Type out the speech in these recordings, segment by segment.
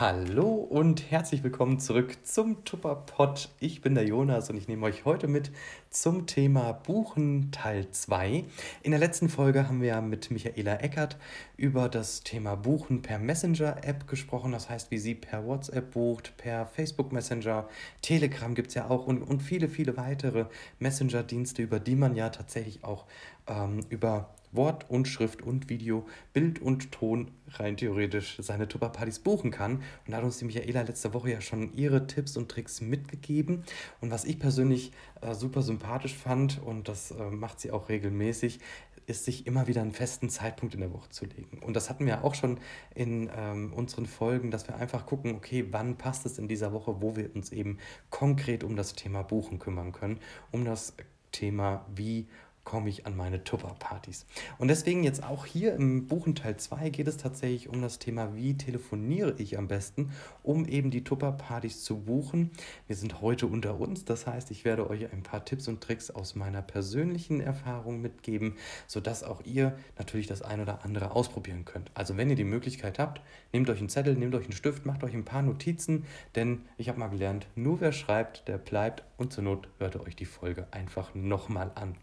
Hallo und herzlich willkommen zurück zum Tupperpot. Ich bin der Jonas und ich nehme euch heute mit zum Thema Buchen Teil 2. In der letzten Folge haben wir mit Michaela Eckert über das Thema Buchen per Messenger-App gesprochen. Das heißt, wie sie per WhatsApp bucht, per Facebook Messenger, Telegram gibt es ja auch und, und viele, viele weitere Messenger-Dienste, über die man ja tatsächlich auch ähm, über Wort und Schrift und Video, Bild und Ton rein theoretisch seine Tupperpartys buchen kann. Und da hat uns die Michaela letzte Woche ja schon ihre Tipps und Tricks mitgegeben. Und was ich persönlich äh, super sympathisch fand, und das äh, macht sie auch regelmäßig, ist, sich immer wieder einen festen Zeitpunkt in der Woche zu legen. Und das hatten wir auch schon in ähm, unseren Folgen, dass wir einfach gucken, okay, wann passt es in dieser Woche, wo wir uns eben konkret um das Thema Buchen kümmern können, um das Thema, wie komme ich an meine Tupper-Partys. Und deswegen jetzt auch hier im Buchenteil 2 geht es tatsächlich um das Thema, wie telefoniere ich am besten, um eben die Tupper-Partys zu buchen. Wir sind heute unter uns, das heißt, ich werde euch ein paar Tipps und Tricks aus meiner persönlichen Erfahrung mitgeben, sodass auch ihr natürlich das ein oder andere ausprobieren könnt. Also wenn ihr die Möglichkeit habt, nehmt euch einen Zettel, nehmt euch einen Stift, macht euch ein paar Notizen, denn ich habe mal gelernt, nur wer schreibt, der bleibt und zur Not hört ihr euch die Folge einfach nochmal an.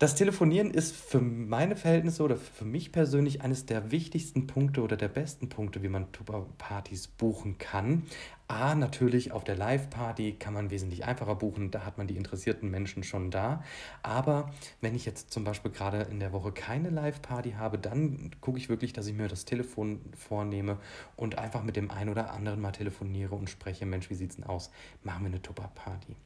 Das Telefonieren ist für meine Verhältnisse oder für mich persönlich eines der wichtigsten Punkte oder der besten Punkte, wie man Tuba-Partys buchen kann. A, natürlich auf der Live-Party kann man wesentlich einfacher buchen, da hat man die interessierten Menschen schon da. Aber wenn ich jetzt zum Beispiel gerade in der Woche keine Live-Party habe, dann gucke ich wirklich, dass ich mir das Telefon vornehme und einfach mit dem einen oder anderen mal telefoniere und spreche, Mensch, wie sieht's denn aus? Machen wir eine Tuba-Party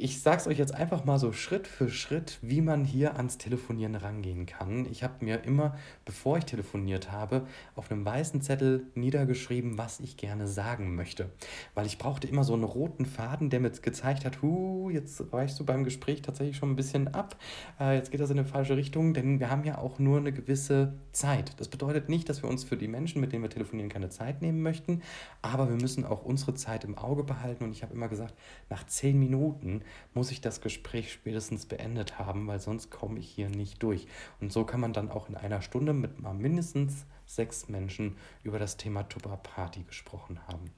ich sage es euch jetzt einfach mal so Schritt für Schritt, wie man hier ans Telefonieren rangehen kann. Ich habe mir immer, bevor ich telefoniert habe, auf einem weißen Zettel niedergeschrieben, was ich gerne sagen möchte. Weil ich brauchte immer so einen roten Faden, der mir gezeigt hat, hu, jetzt weichst du beim Gespräch tatsächlich schon ein bisschen ab. Äh, jetzt geht das in eine falsche Richtung, denn wir haben ja auch nur eine gewisse Zeit. Das bedeutet nicht, dass wir uns für die Menschen, mit denen wir telefonieren, keine Zeit nehmen möchten, aber wir müssen auch unsere Zeit im Auge behalten. Und ich habe immer gesagt, nach zehn Minuten muss ich das Gespräch spätestens beendet haben, weil sonst komme ich hier nicht durch. Und so kann man dann auch in einer Stunde mit mal mindestens sechs Menschen über das Thema Tupper Party gesprochen haben.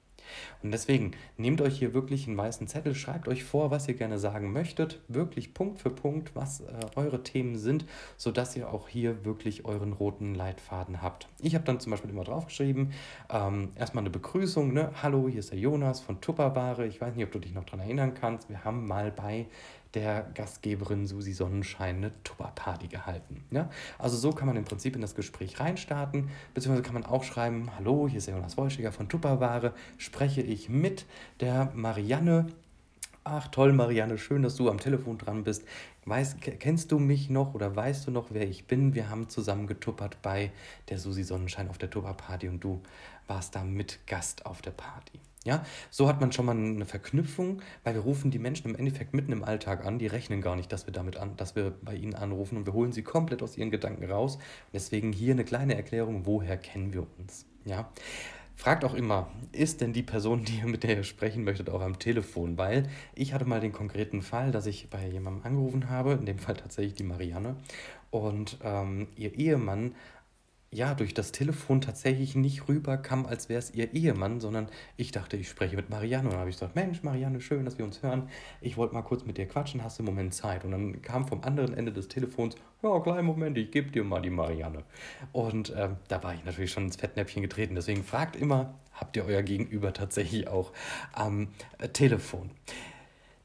Und deswegen nehmt euch hier wirklich einen weißen Zettel, schreibt euch vor, was ihr gerne sagen möchtet, wirklich Punkt für Punkt, was äh, eure Themen sind, sodass ihr auch hier wirklich euren roten Leitfaden habt. Ich habe dann zum Beispiel immer draufgeschrieben, ähm, erstmal eine Begrüßung, ne? Hallo, hier ist der Jonas von Tupperware. Ich weiß nicht, ob du dich noch daran erinnern kannst. Wir haben mal bei der Gastgeberin Susi Sonnenschein eine Tupperparty gehalten. Ja? Also so kann man im Prinzip in das Gespräch reinstarten, beziehungsweise kann man auch schreiben, hallo, hier ist Jonas Wolschiger von Tupperware, spreche ich mit der Marianne. Ach toll, Marianne, schön, dass du am Telefon dran bist. Weißt, kennst du mich noch oder weißt du noch, wer ich bin? Wir haben zusammen getuppert bei der Susi Sonnenschein auf der Tupperparty und du warst da mit Gast auf der Party. Ja, so hat man schon mal eine Verknüpfung, weil wir rufen die Menschen im Endeffekt mitten im Alltag an, die rechnen gar nicht, dass wir damit an, dass wir bei ihnen anrufen und wir holen sie komplett aus ihren Gedanken raus. deswegen hier eine kleine Erklärung, woher kennen wir uns? Ja. Fragt auch immer, ist denn die Person, die, mit der ihr sprechen möchtet, auch am Telefon? Weil ich hatte mal den konkreten Fall, dass ich bei jemandem angerufen habe, in dem Fall tatsächlich die Marianne, und ähm, ihr Ehemann ja, durch das Telefon tatsächlich nicht rüberkam, als wäre es ihr Ehemann, sondern ich dachte, ich spreche mit Marianne. Und dann habe ich gesagt, Mensch, Marianne, schön, dass wir uns hören. Ich wollte mal kurz mit dir quatschen, hast du einen Moment Zeit? Und dann kam vom anderen Ende des Telefons, ja, kleinen Moment, ich gebe dir mal die Marianne. Und ähm, da war ich natürlich schon ins Fettnäpfchen getreten. Deswegen fragt immer, habt ihr euer Gegenüber tatsächlich auch am äh, Telefon?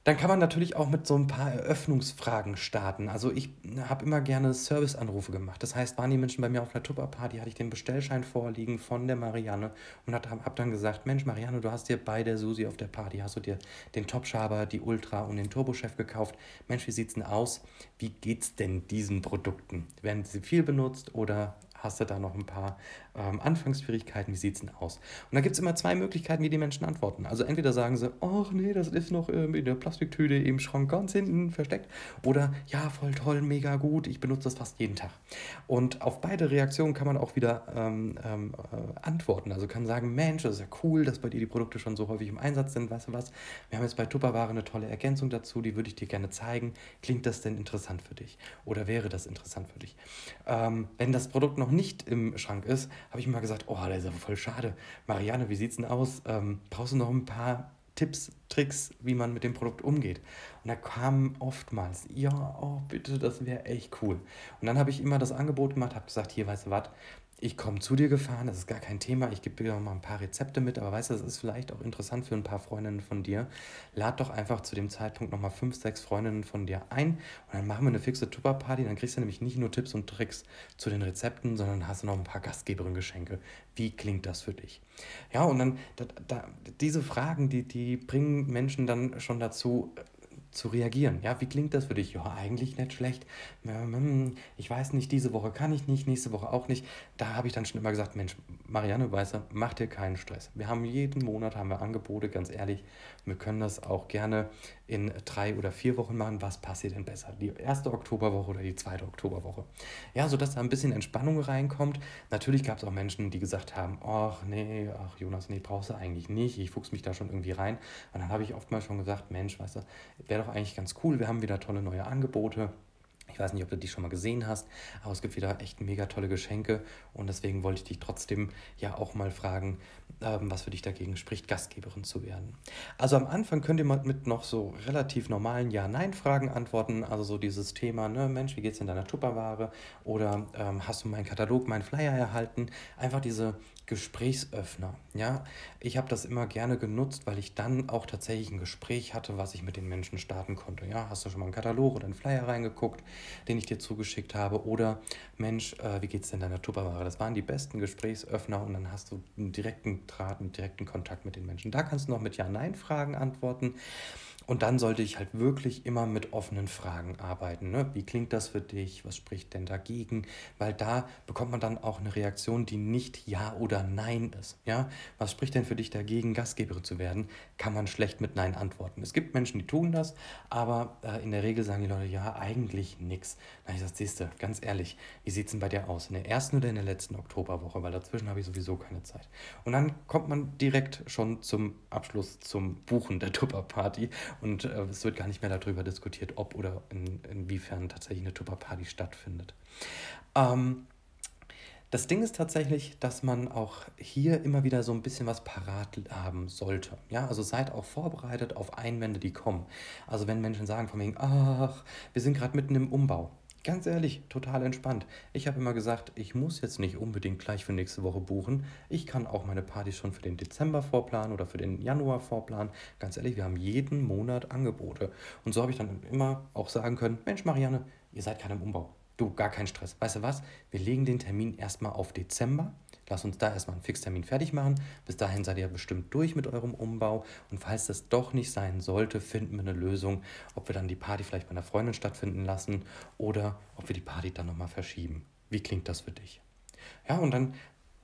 Dann kann man natürlich auch mit so ein paar Eröffnungsfragen starten. Also ich habe immer gerne Serviceanrufe gemacht. Das heißt, waren die Menschen bei mir auf einer Tupper-Party, hatte ich den Bestellschein vorliegen von der Marianne und habe hab dann gesagt, Mensch Marianne, du hast dir bei der Susi auf der Party, hast du dir den Top-Schaber, die Ultra und den Turbochef gekauft. Mensch, wie sieht's denn aus? Wie geht's denn diesen Produkten? Werden sie viel benutzt oder hast du da noch ein paar ähm, Anfangsschwierigkeiten, wie sieht es denn aus? Und da gibt es immer zwei Möglichkeiten, wie die Menschen antworten. Also entweder sagen sie, ach nee, das ist noch ähm, in der Plastiktüte im Schrank ganz hinten versteckt. Oder ja, voll toll, mega gut, ich benutze das fast jeden Tag. Und auf beide Reaktionen kann man auch wieder ähm, ähm, äh, antworten. Also kann sagen, Mensch, das ist ja cool, dass bei dir die Produkte schon so häufig im Einsatz sind, weißt du was? Wir haben jetzt bei Tupperware eine tolle Ergänzung dazu, die würde ich dir gerne zeigen. Klingt das denn interessant für dich? Oder wäre das interessant für dich? Ähm, wenn das Produkt noch nicht im Schrank ist, habe ich mal gesagt, oh, das ist ja voll schade. Marianne, wie sieht's denn aus? Ähm, brauchst du noch ein paar Tipps, Tricks, wie man mit dem Produkt umgeht. Und da kam oftmals, ja, oh bitte, das wäre echt cool. Und dann habe ich immer das Angebot gemacht, habe gesagt, hier, weißt du was, ich komme zu dir gefahren, das ist gar kein Thema, ich gebe dir noch mal ein paar Rezepte mit, aber weißt du, das ist vielleicht auch interessant für ein paar Freundinnen von dir. Lad doch einfach zu dem Zeitpunkt noch mal fünf, sechs Freundinnen von dir ein und dann machen wir eine fixe Tupper-Party, dann kriegst du nämlich nicht nur Tipps und Tricks zu den Rezepten, sondern hast du noch ein paar Gastgeberinnen-Geschenke. Wie klingt das für dich? Ja, und dann, da, da, diese Fragen, die, die bringen Menschen dann schon dazu, zu reagieren. Ja, wie klingt das für dich? Ja, eigentlich nicht schlecht. Hm, ich weiß nicht, diese Woche kann ich nicht, nächste Woche auch nicht. Da habe ich dann schon immer gesagt, Mensch, Marianne Weißer, mach dir keinen Stress. Wir haben jeden Monat haben wir Angebote, ganz ehrlich. Wir können das auch gerne in drei oder vier Wochen machen. Was passiert denn besser? Die erste Oktoberwoche oder die zweite Oktoberwoche? Ja, sodass da ein bisschen Entspannung reinkommt. Natürlich gab es auch Menschen, die gesagt haben, ach nee, ach Jonas, nee, brauchst du eigentlich nicht. Ich fuchs mich da schon irgendwie rein. Und dann habe ich oftmals schon gesagt, Mensch, weißt du, wäre doch eigentlich ganz cool. Wir haben wieder tolle neue Angebote. Ich weiß nicht, ob du die schon mal gesehen hast, aber es gibt wieder echt mega tolle Geschenke und deswegen wollte ich dich trotzdem ja auch mal fragen, ähm, was für dich dagegen spricht, Gastgeberin zu werden. Also am Anfang könnt ihr mal mit noch so relativ normalen Ja-Nein-Fragen antworten, also so dieses Thema, ne, Mensch, wie geht's in deiner Tupperware oder ähm, hast du meinen Katalog, meinen Flyer erhalten? Einfach diese Gesprächsöffner. Ja, ich habe das immer gerne genutzt, weil ich dann auch tatsächlich ein Gespräch hatte, was ich mit den Menschen starten konnte. Ja, hast du schon mal einen Katalog oder einen Flyer reingeguckt, den ich dir zugeschickt habe? Oder Mensch, äh, wie geht's denn deiner Tupperware? Das waren die besten Gesprächsöffner und dann hast du einen direkten Draht, einen direkten Kontakt mit den Menschen. Da kannst du noch mit Ja-Nein-Fragen antworten. Und dann sollte ich halt wirklich immer mit offenen Fragen arbeiten. Ne? Wie klingt das für dich? Was spricht denn dagegen? Weil da bekommt man dann auch eine Reaktion, die nicht Ja oder Nein ist. Ja? Was spricht denn für dich dagegen, Gastgeberin zu werden? Kann man schlecht mit Nein antworten. Es gibt Menschen, die tun das, aber äh, in der Regel sagen die Leute, ja, eigentlich nichts. Na, ich sage, siehst du, ganz ehrlich, wie sieht es denn bei dir aus? In der ersten oder in der letzten Oktoberwoche? Weil dazwischen habe ich sowieso keine Zeit. Und dann kommt man direkt schon zum Abschluss, zum Buchen der Tupperparty und äh, es wird gar nicht mehr darüber diskutiert, ob oder in, inwiefern tatsächlich eine Tupper-Party stattfindet. Ähm, das Ding ist tatsächlich, dass man auch hier immer wieder so ein bisschen was parat haben sollte. Ja, also seid auch vorbereitet auf Einwände, die kommen. Also wenn Menschen sagen von wegen, ach, wir sind gerade mitten im Umbau. Ganz ehrlich, total entspannt. Ich habe immer gesagt, ich muss jetzt nicht unbedingt gleich für nächste Woche buchen. Ich kann auch meine Partys schon für den Dezember vorplanen oder für den Januar vorplanen. Ganz ehrlich, wir haben jeden Monat Angebote. Und so habe ich dann immer auch sagen können, Mensch Marianne, ihr seid gerade im Umbau. Du, gar kein Stress. Weißt du was? Wir legen den Termin erstmal auf Dezember. Lass uns da erstmal einen Fixtermin fertig machen. Bis dahin seid ihr bestimmt durch mit eurem Umbau. Und falls das doch nicht sein sollte, finden wir eine Lösung, ob wir dann die Party vielleicht bei einer Freundin stattfinden lassen oder ob wir die Party dann nochmal verschieben. Wie klingt das für dich? Ja, und dann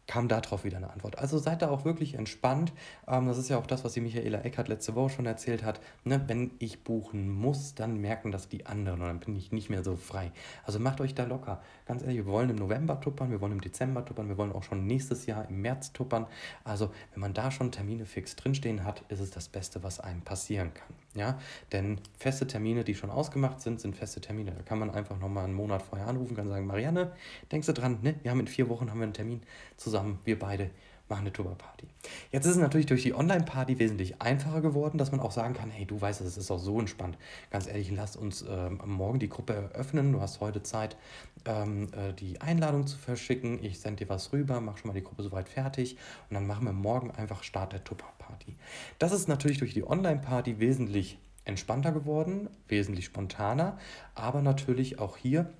kam darauf wieder eine Antwort. Also seid da auch wirklich entspannt. Ähm, das ist ja auch das, was die Michaela Eckert letzte Woche schon erzählt hat. Ne, wenn ich buchen muss, dann merken das die anderen und dann bin ich nicht mehr so frei. Also macht euch da locker. Ganz ehrlich, wir wollen im November tuppern, wir wollen im Dezember tuppern, wir wollen auch schon nächstes Jahr im März tuppern. Also wenn man da schon Termine fix drinstehen hat, ist es das Beste, was einem passieren kann. Ja, denn feste Termine, die schon ausgemacht sind, sind feste Termine. Da kann man einfach nochmal einen Monat vorher anrufen, kann sagen, Marianne, denkst du dran, ne? Wir haben in vier Wochen haben wir einen Termin zusammen, wir beide machen eine Tupperparty. Jetzt ist es natürlich durch die Online-Party wesentlich einfacher geworden, dass man auch sagen kann, hey, du weißt, es ist auch so entspannt. Ganz ehrlich, lass uns ähm, morgen die Gruppe eröffnen. Du hast heute Zeit, ähm, äh, die Einladung zu verschicken. Ich sende dir was rüber, mach schon mal die Gruppe soweit fertig und dann machen wir morgen einfach Start der Tupperparty. Das ist natürlich durch die Online-Party wesentlich entspannter geworden, wesentlich spontaner, aber natürlich auch hier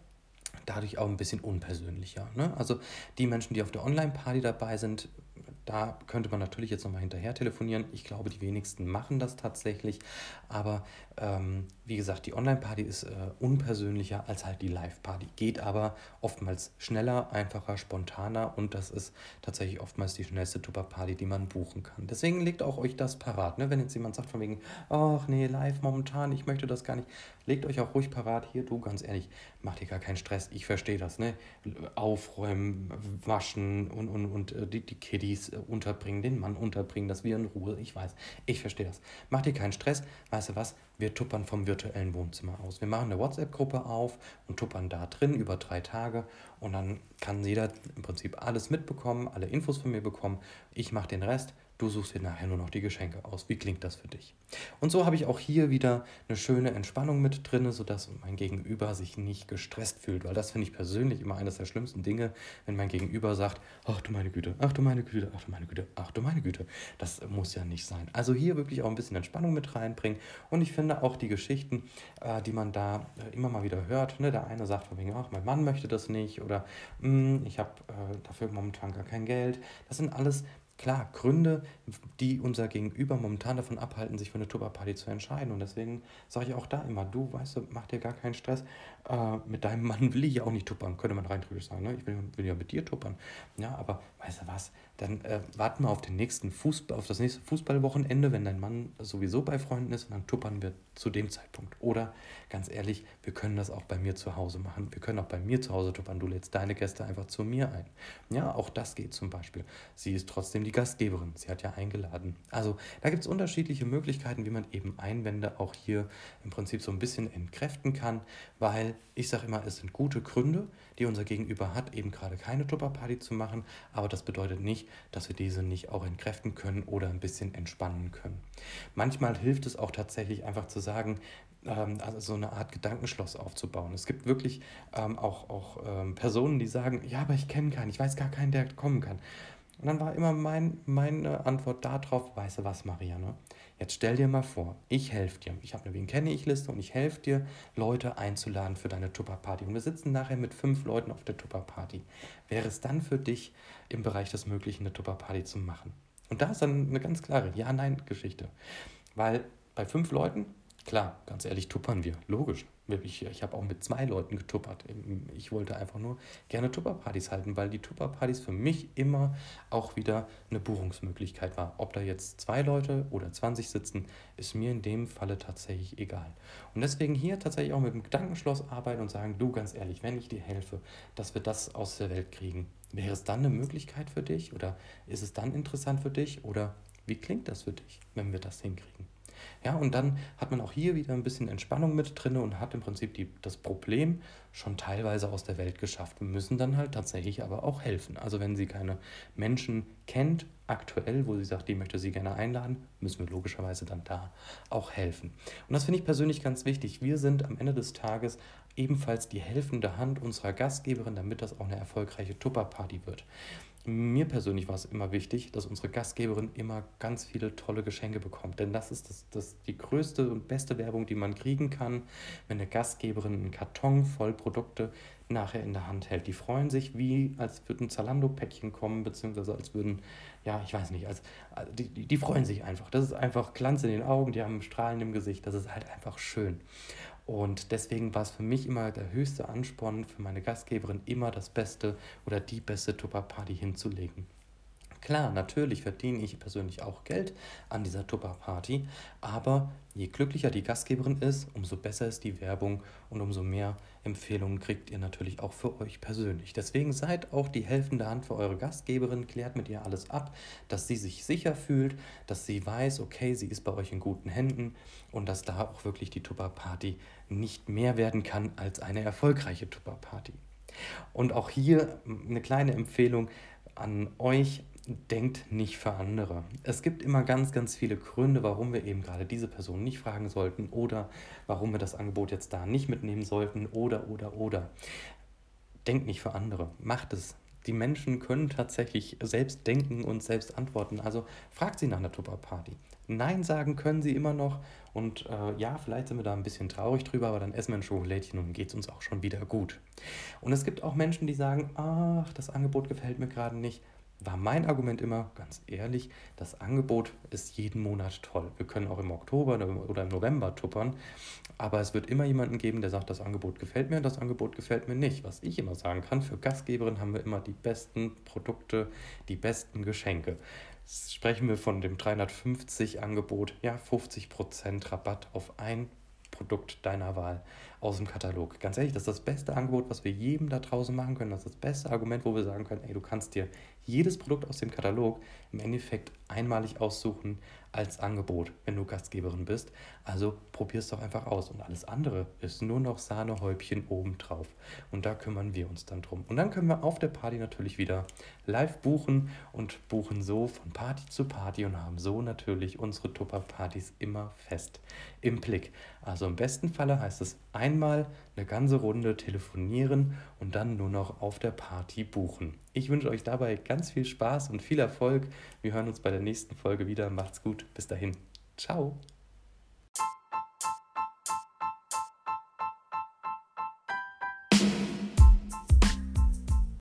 dadurch auch ein bisschen unpersönlicher. Ne? Also die Menschen, die auf der Online-Party dabei sind, da könnte man natürlich jetzt nochmal hinterher telefonieren. Ich glaube, die wenigsten machen das tatsächlich. Aber ähm, wie gesagt, die Online-Party ist äh, unpersönlicher als halt die Live-Party. Geht aber oftmals schneller, einfacher, spontaner und das ist tatsächlich oftmals die schnellste Tupper-Party, die man buchen kann. Deswegen legt auch euch das parat. Ne? Wenn jetzt jemand sagt von wegen, ach nee, live momentan, ich möchte das gar nicht, legt euch auch ruhig parat. Hier, du, ganz ehrlich, macht dir gar keinen Stress. Ich verstehe das. Ne? Aufräumen, waschen und, und, und äh, die, die Kiddies äh, unterbringen, den Mann unterbringen, dass wir in Ruhe, ich weiß, ich verstehe das. Mach dir keinen Stress, weißt du was, wir tuppern vom virtuellen Wohnzimmer aus. Wir machen eine WhatsApp-Gruppe auf und tuppern da drin über drei Tage und dann kann jeder im Prinzip alles mitbekommen, alle Infos von mir bekommen. Ich mache den Rest Du suchst dir nachher nur noch die Geschenke aus. Wie klingt das für dich? Und so habe ich auch hier wieder eine schöne Entspannung mit drin, sodass mein Gegenüber sich nicht gestresst fühlt. Weil das finde ich persönlich immer eines der schlimmsten Dinge, wenn mein Gegenüber sagt, ach du meine Güte, ach du meine Güte, ach du meine Güte, ach du meine Güte. Das muss ja nicht sein. Also hier wirklich auch ein bisschen Entspannung mit reinbringen. Und ich finde auch die Geschichten, äh, die man da äh, immer mal wieder hört. Ne? Der eine sagt von wegen, ach mein Mann möchte das nicht oder hm, ich habe äh, dafür momentan gar kein Geld. Das sind alles klar, Gründe, die unser Gegenüber momentan davon abhalten, sich für eine Tupperparty zu entscheiden. Und deswegen sage ich auch da immer, du, weißt du, mach dir gar keinen Stress. Äh, mit deinem Mann will ich ja auch nicht tuppern, könnte man rein theoretisch sagen. Ne? Ich will, will, ja mit dir tuppern. Ja, aber weißt du was, dann äh, warten wir auf, den nächsten Fußball, auf das nächste Fußballwochenende, wenn dein Mann sowieso bei Freunden ist, und dann tuppern wir zu dem Zeitpunkt. Oder ganz ehrlich, wir können das auch bei mir zu Hause machen. Wir können auch bei mir zu Hause tuppern. Du lädst deine Gäste einfach zu mir ein. Ja, auch das geht zum Beispiel. Sie ist trotzdem die Gastgeberin. Sie hat ja eingeladen. Also da gibt es unterschiedliche Möglichkeiten, wie man eben Einwände auch hier im Prinzip so ein bisschen entkräften kann, weil ich sage immer, es sind gute Gründe, die unser Gegenüber hat, eben gerade keine Tupperparty zu machen, aber das bedeutet nicht, dass wir diese nicht auch entkräften können oder ein bisschen entspannen können. Manchmal hilft es auch tatsächlich einfach zu sagen, ähm, also so eine Art Gedankenschloss aufzubauen. Es gibt wirklich ähm, auch, auch ähm, Personen, die sagen, ja, aber ich kenne keinen, ich weiß gar keinen, der kommen kann. Und dann war immer mein, meine Antwort darauf, weißt du was, Marianne? Jetzt stell dir mal vor, ich helfe dir. Ich habe eine Wen kenne ich Liste und ich helfe dir, Leute einzuladen für deine Tupper-Party. Und wir sitzen nachher mit fünf Leuten auf der Tupper-Party. Wäre es dann für dich im Bereich des Möglichen eine Tupper-Party zu machen? Und da ist dann eine ganz klare Ja-Nein-Geschichte. Weil bei fünf Leuten, klar, ganz ehrlich, tuppern wir, logisch. Ich, ich habe auch mit zwei Leuten getuppert. Ich wollte einfach nur gerne Tupperpartys halten, weil die Tupperpartys für mich immer auch wieder eine Buchungsmöglichkeit war. Ob da jetzt zwei Leute oder 20 sitzen, ist mir in dem Falle tatsächlich egal. Und deswegen hier tatsächlich auch mit dem Gedankenschloss arbeiten und sagen, du ganz ehrlich, wenn ich dir helfe, dass wir das aus der Welt kriegen, wäre es dann eine Möglichkeit für dich oder ist es dann interessant für dich oder wie klingt das für dich, wenn wir das hinkriegen? Ja, und dann hat man auch hier wieder ein bisschen Entspannung mit drin und hat im Prinzip die, das Problem schon teilweise aus der Welt geschafft. Wir müssen dann halt tatsächlich aber auch helfen. Also wenn sie keine Menschen kennt, aktuell, wo sie sagt, die möchte sie gerne einladen, müssen wir logischerweise dann da auch helfen. Und das finde ich persönlich ganz wichtig. Wir sind am Ende des Tages ebenfalls die helfende Hand unserer Gastgeberin, damit das auch eine erfolgreiche Tupperparty wird mir persönlich war es immer wichtig, dass unsere Gastgeberin immer ganz viele tolle Geschenke bekommt. Denn das ist das, das die größte und beste Werbung, die man kriegen kann, wenn eine Gastgeberin einen Karton voll Produkte nachher in der Hand hält. Die freuen sich, wie als würden Zalando-Päckchen kommen, beziehungsweise als würden, ja, ich weiß nicht, als, die, die, die freuen sich einfach. Das ist einfach Glanz in den Augen, die haben Strahlen im Gesicht, das ist halt einfach schön. Und deswegen war es für mich immer der höchste Ansporn für meine Gastgeberin, immer das Beste oder die beste Tupper-Party hinzulegen. Klar, natürlich verdiene ich persönlich auch Geld an dieser Tupper-Party, aber je glücklicher die Gastgeberin ist, umso besser ist die Werbung und umso mehr Empfehlungen kriegt ihr natürlich auch für euch persönlich. Deswegen seid auch die helfende Hand für eure Gastgeberin, klärt mit ihr alles ab, dass sie sich sicher fühlt, dass sie weiß, okay, sie ist bei euch in guten Händen und dass da auch wirklich die Tupper-Party nicht mehr werden kann als eine erfolgreiche Tupper-Party. Und auch hier eine kleine Empfehlung an euch, denkt nicht für andere. Es gibt immer ganz, ganz viele Gründe, warum wir eben gerade diese Person nicht fragen sollten oder warum wir das Angebot jetzt da nicht mitnehmen sollten oder, oder, oder. Denkt nicht für andere. Macht es. Die Menschen können tatsächlich selbst denken und selbst antworten. Also fragt sie nach einer Tupper-Party. Nein sagen können sie immer noch. Und äh, ja, vielleicht sind wir da ein bisschen traurig drüber, aber dann essen wir ein Schokolädchen und geht es uns auch schon wieder gut. Und es gibt auch Menschen, die sagen, ach, das Angebot gefällt mir gerade nicht war mein Argument immer, ganz ehrlich, das Angebot ist jeden Monat toll. Wir können auch im Oktober oder im November tuppern, aber es wird immer jemanden geben, der sagt, das Angebot gefällt mir, das Angebot gefällt mir nicht. Was ich immer sagen kann, für Gastgeberinnen haben wir immer die besten Produkte, die besten Geschenke. Sprechen wir von dem 350 Angebot, ja, 50% Rabatt auf ein Produkt deiner Wahl. aus dem Katalog. Ganz ehrlich, das ist das beste Angebot, was wir jedem da draußen machen können. Das ist das beste Argument, wo wir sagen können, ey, du kannst dir jedes Produkt aus dem Katalog im Endeffekt einmalig aussuchen als Angebot, wenn du Gastgeberin bist. Also probier es doch einfach aus. Und alles andere ist nur noch Sahnehäubchen obendrauf. Und da kümmern wir uns dann drum. Und dann können wir auf der Party natürlich wieder live buchen und buchen so von Party zu Party und haben so natürlich unsere Tupper-Partys immer fest im Blick. Also im besten Falle heißt es einmal eine ganze Runde telefonieren und dann nur noch auf der Party buchen. Ich wünsche euch dabei ganz viel Spaß und viel Erfolg. Wir hören uns bei der nächsten Folge wieder. Macht's Bis dahin. Ciao.